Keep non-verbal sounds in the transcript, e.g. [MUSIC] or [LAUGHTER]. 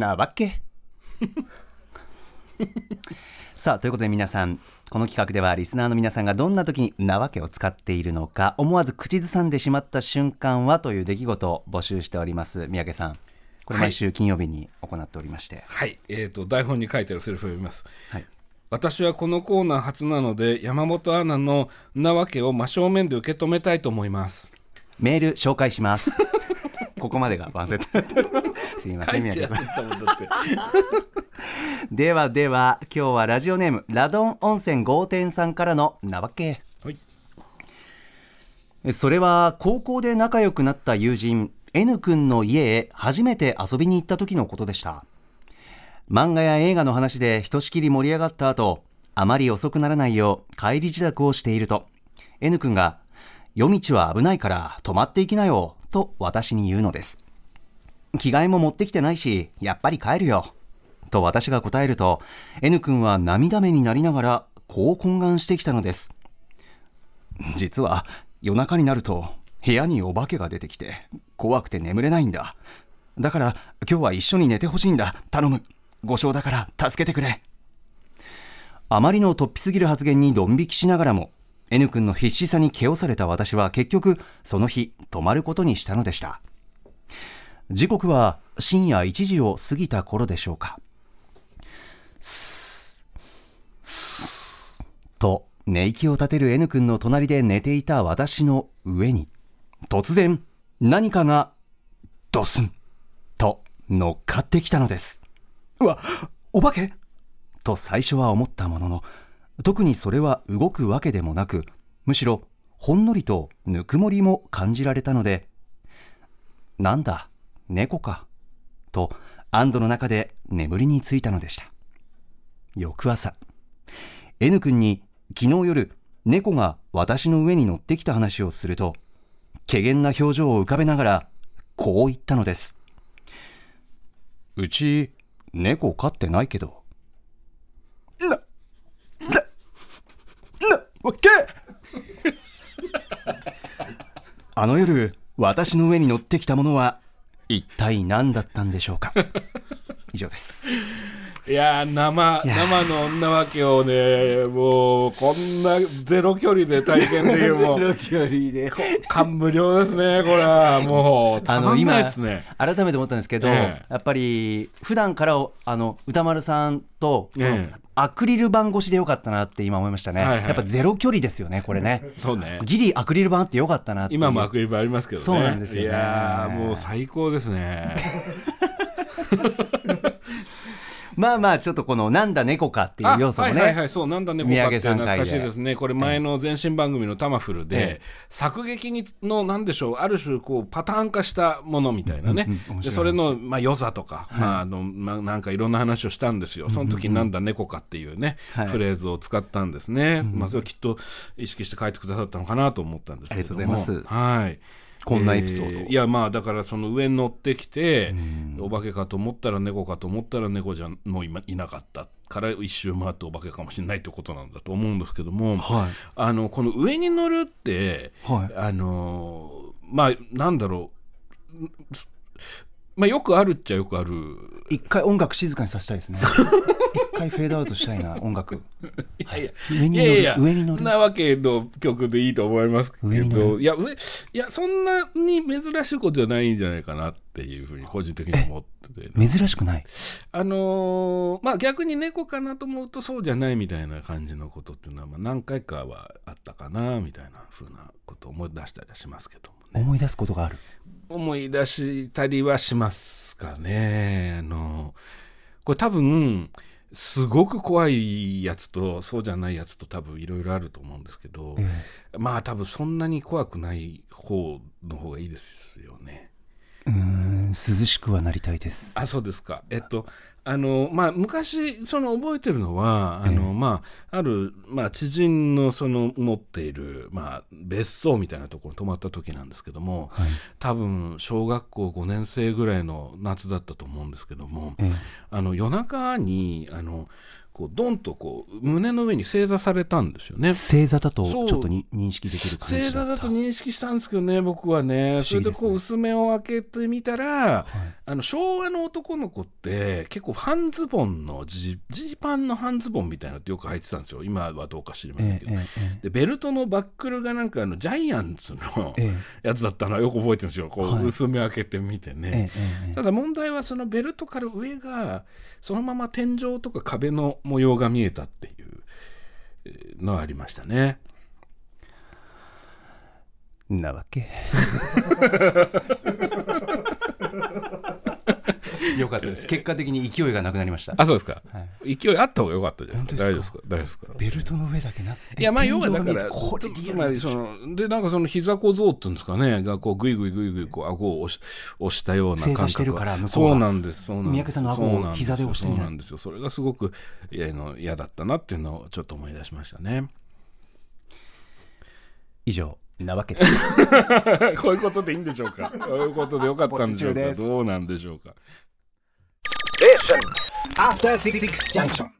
なわけ。[LAUGHS] さあということで皆さんこの企画ではリスナーの皆さんがどんな時になわけを使っているのか思わず口ずさんでしまった瞬間はという出来事を募集しております三宅さん。これ毎週金曜日に行っておりまして。はい、えー、と台本に書いてあるセリフを読みます。はい、私はこのコーナー初なので山本アナのなわけを真正面で受け止めたいと思います。メール紹介しますここまでがワンセットになっております。すいま書せんではでは今日はラジオネームラドン温泉豪天さんからのなわけ。はい。それは高校で仲良くなった友人 N 君の家へ初めて遊びに行った時のことでした。漫画や映画の話でひとしきり盛り上がった後あまり遅くならないよう帰り自宅をしていると。N 君が夜道は危ないから泊まっていきなよと私に言うのです。着替えも持ってきてないしやっぱり帰るよ。と私が答えると N 君は涙目になりながらこう懇願してきたのです。実は夜中になると部屋にお化けが出てきて怖くて眠れないんだ。だから今日は一緒に寝てほしいんだ。頼む。ご承だから助けてくれ。あまりの突飛すぎる発言にドン引きしながらも N 君の必死さに気をされた私は結局その日泊まることにしたのでした。時刻は深夜1時を過ぎた頃でしょうか。スースーと寝息を立てる N 君の隣で寝ていた私の上に突然何かがドスンと乗っかってきたのです。うわお化けと最初は思ったものの特にそれは動くわけでもなくむしろほんのりとぬくもりも感じられたのでなんだ猫かと安堵の中で眠りについたのでした。翌朝 N 君に昨日夜猫が私の上に乗ってきた話をすると怪げな表情を浮かべながらこう言ったのですうち猫飼ってないけどなななわけあの夜私の上に乗ってきたものは一体何だったんでしょうか？以上です。いやー生生の女わけをねもうこんなゼロ距離で体験できるもう。[LAUGHS] 距離で。感無量ですねこれは。もうたまんないあの今ですね。改めて思ったんですけど、ええ。やっぱり普段からあの歌丸さんと、ええ。アクリル板越しでよかったなって今思いましたね、はいはい。やっぱゼロ距離ですよねこれね。そうね。ギリアクリル板あってよかったなって。今もアクリル板ありますけどね。そうなんですよね。いやーもう最高ですね [LAUGHS] まあまあちょっとこのなんだ猫かっていう要素もね、あはいはいはいそうなんだね宮こかって懐かしい回でですね。これ前の前身番組の「タマフルで」え作劇にのなんでしょうある種こうパターン化したものみたいなね、でそれの、まあ、良さとか、まああのまあ、なんかいろんな話をしたんですよ。その時なんだ猫かっていうね、はい。フレーズを使ったんですね、まあ、それはきっと意識して書いてくださったのかなと思ったんですけれども。ありがとうございます。はいこんなエピソードえいやまあだからその上に乗ってきてお化けかと思ったら猫かと思ったら猫じゃもう今いなかった。から一周回ってお化けかもしれないってことなんだと思うんですけども、はい。あのこの上に乗るって、はい。あのまあなんだろうまあよくあるっちゃよくある。一回音楽静かにさせたいですね。[LAUGHS] 一回フェードアウトしたいな音楽。いやいや。上に乗るいやいや。上に乗る。なわけの曲でいいと思いますけど。いや上いやそんなに珍しいことじゃないんじゃないかなっていうふうに個人的に思ってて。珍しくない。あのーまあ逆に猫かなと思うとそうじゃないみたいな感じのことっていうのはまあ何回かはあったかなみたいなふうなことを思い出したりはしますけどもね。思い出すことがある。思い出したりはしますかね。あのこれ多分すごく怖いやつとそうじゃないやつと多分いろいろあると思うんですけど、え。まあ多分そんなに怖くない方の方がいいですよね。うーん涼しくはなりたいです。あそうですか。えっとあのまあ昔その覚えてるのはあの、まああるまあ知人のその持っているまあ別荘みたいなところに泊まった時なんですけども、はい。多分小学校5年生ぐらいの夏だったと思うんですけども、ええ。あの夜中にあのこうドンとこう胸の上に正座されたんですよね。正座だとちょっとに認識できる感じ正座だと認識したんですけどね僕はね。それでこう薄目を開けてみたら、あの昭和の男の子って結構半ズボンのジジーパンの半ズボンみたいなのってよく履いてたんですよ。今はどうか知りませんけど、ええええでベルトのバックルがなんかあのジャイアンツのええ。やつだったのはよく覚えてるんですよ。こうはい。薄目開けてみてね、ええええ。ただ問題はそのベルトから上がそのまま天井とか壁の模様が見えたっていうえーのはありましたね。なわけ [LAUGHS] よかったです。結果的に勢いがなくなりました。あそうですか、は勢いあった方が良かったですか？大丈夫本ですか？大丈夫ですか？ベルトの上だけないやまあ要はだからこれつまりそのでなんかその膝小僧っていうんですかね。がこうグイグイグイグイこう顎を押し押したような感覚してるから向こうがそうなんですそうなんです。膝で押してんじゃんそうなんですよ。それがすごくいやあの嫌だったなっていうのをちょっと思い出しましたね。以上なわけです。[LAUGHS] こういうことでいいんでしょうか？こういうことでよかったんでしょうか？どうなんでしょうか？junction. After 6 junction.